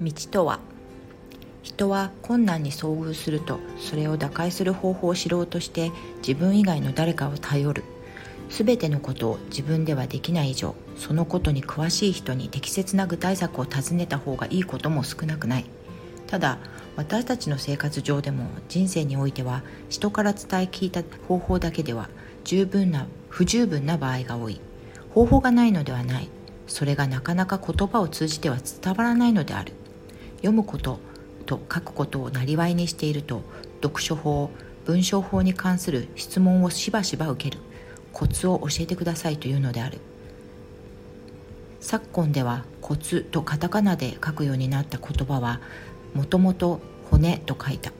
道とは人は困難に遭遇するとそれを打開する方法を知ろうとして自分以外の誰かを頼る。全てのことを自分ではできない以上そのことに詳しい人に適切な具体策を尋ねた方がいいことも少なくない。ただ私たちの生活上でも人生においては人から伝え聞いた方法だけでは十分な不十分な場合が多い。方法がないのではない。それがなかなか言葉を通じては伝わらないのである。読むことと書くことをなりわいにしていると読書法文章法に関する質問をしばしば受ける。コツを教えてくださいというのである。昨今ではコツとカタカナで書くようになった言葉はもともと骨と書いた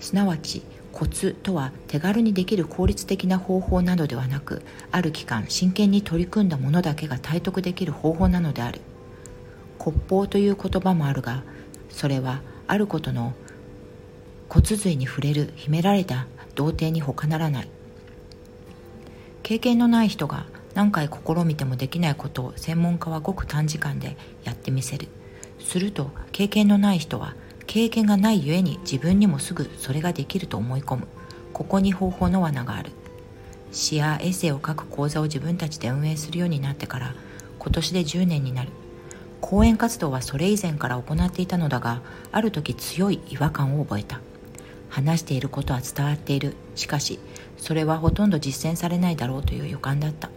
すなわちコツとは手軽にできる効率的な方法などではなくある期間真剣に取り組んだものだけが体得できる方法なのである。骨法という言葉もあるがそれはあることの骨髄に触れる秘められた童貞に他ならない。経験のない人が何回試みてもできないことを専門家はごく短時間でやってみせる。すると経験のない人は経験がないゆえに自分にもすぐそれができると思い込む。ここに方法の罠がある。詩やエッセイを書く講座を自分たちで運営するようになってから今年で10年になる。講演活動はそれ以前から行っていたのだがある時強い違和感を覚えた。話していることは伝わっている。しかしそれはほとんど実践されないだろうという予感だった。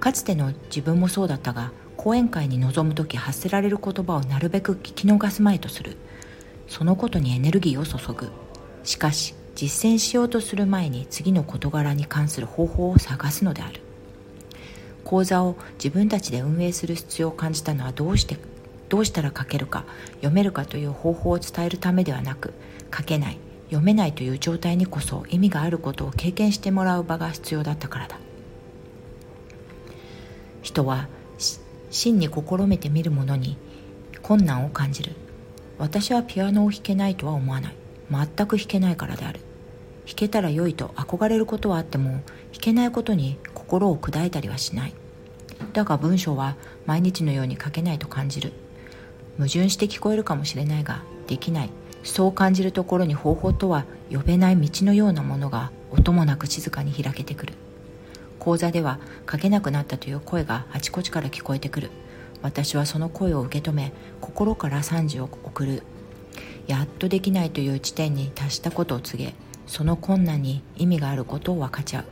かつての自分もそうだったが講演会に臨む時発せられる言葉をなるべく聞き逃すまいとする。そのことにエネルギーを注ぐ。しかし実践しようとする前に次の事柄に関する方法を探すのである。講座を自分たちで運営する必要を感じたのはどうしてどうしたら書けるか読めるかという方法を伝えるためではなく書けない読めないという状態にこそ意味があることを経験してもらう場が必要だったからだ。人は真に試めてみるものに困難を感じる。私はピアノを弾けないとは思わない。全く弾けないからである。弾けたら良いと憧れることはあっても弾けないことに心を砕いたりはしない。だが文章は毎日のように書けないと感じる。矛盾して聞こえるかもしれないができない。そう感じるところに方法とは呼べない道のようなものが音もなく静かに開けてくる。講座では書けなくなったという声があちこちから聞こえてくる。私はその声を受け止め心から賛辞を送る。やっとできないという地点に達したことを告げその困難に意味があることを分かち合う。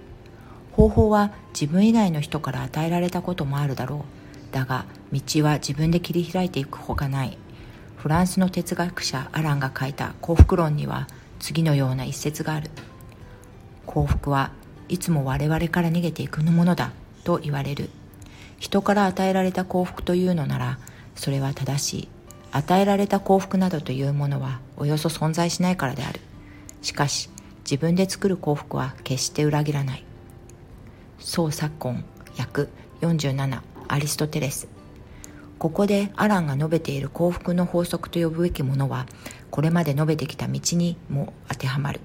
方法は自分以外の人から与えられたこともあるだろう。だが道は自分で切り開いていくほかない。フランスの哲学者アランが書いた幸福論には次のような一節がある。幸福はいつも我々から逃げていくものだと言われる。人から与えられた幸福というのならそれは正しい。与えられた幸福などというものはおよそ存在しないからである。しかし自分で作る幸福は決して裏切らない。宋昨今訳47アリストテレス。ここでアランが述べている幸福の法則と呼ぶべきものはこれまで述べてきた道にも当てはまる。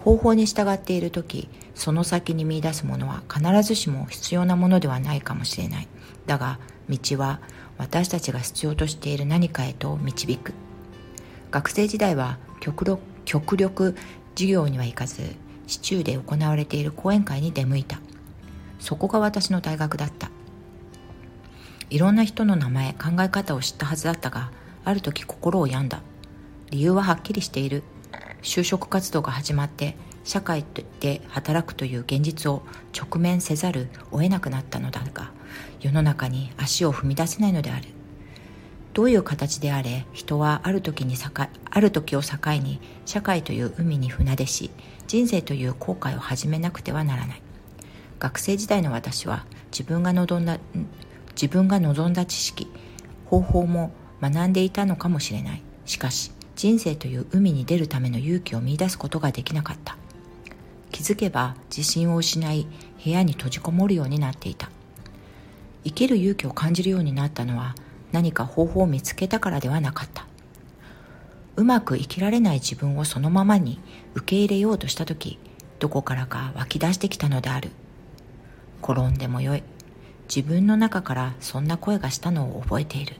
方法に従っている時その先に見出すものは必ずしも必要なものではないかもしれない。だが道は私たちが必要としている何かへと導く。学生時代は極力極力授業には行かず市中で行われている講演会に出向いた。そこが私の大学だった。いろんな人の名前考え方を知ったはずだったがある時心を病んだ。理由ははっきりしている。就職活動が始まって社会で働くという現実を直面せざるを得なくなったのだが世の中に足を踏み出せないのである。どういう形であれ人はある時にある時を境に社会という海に船出し人生という後悔を始めなくてはならない。学生時代の私は自分が望んだ自分が望んだ知識方法も学んでいたのかもしれない。しかし人生という海に出るための勇気を見出すことができなかった。気づけば自信を失い部屋に閉じこもるようになっていた。生きる勇気を感じるようになったのは何か方法を見つけたからではなかった。うまく生きられない自分をそのままに受け入れようとした時どこからか湧き出してきたのである。転んでもよい。自分の中からそんな声がしたのを覚えている。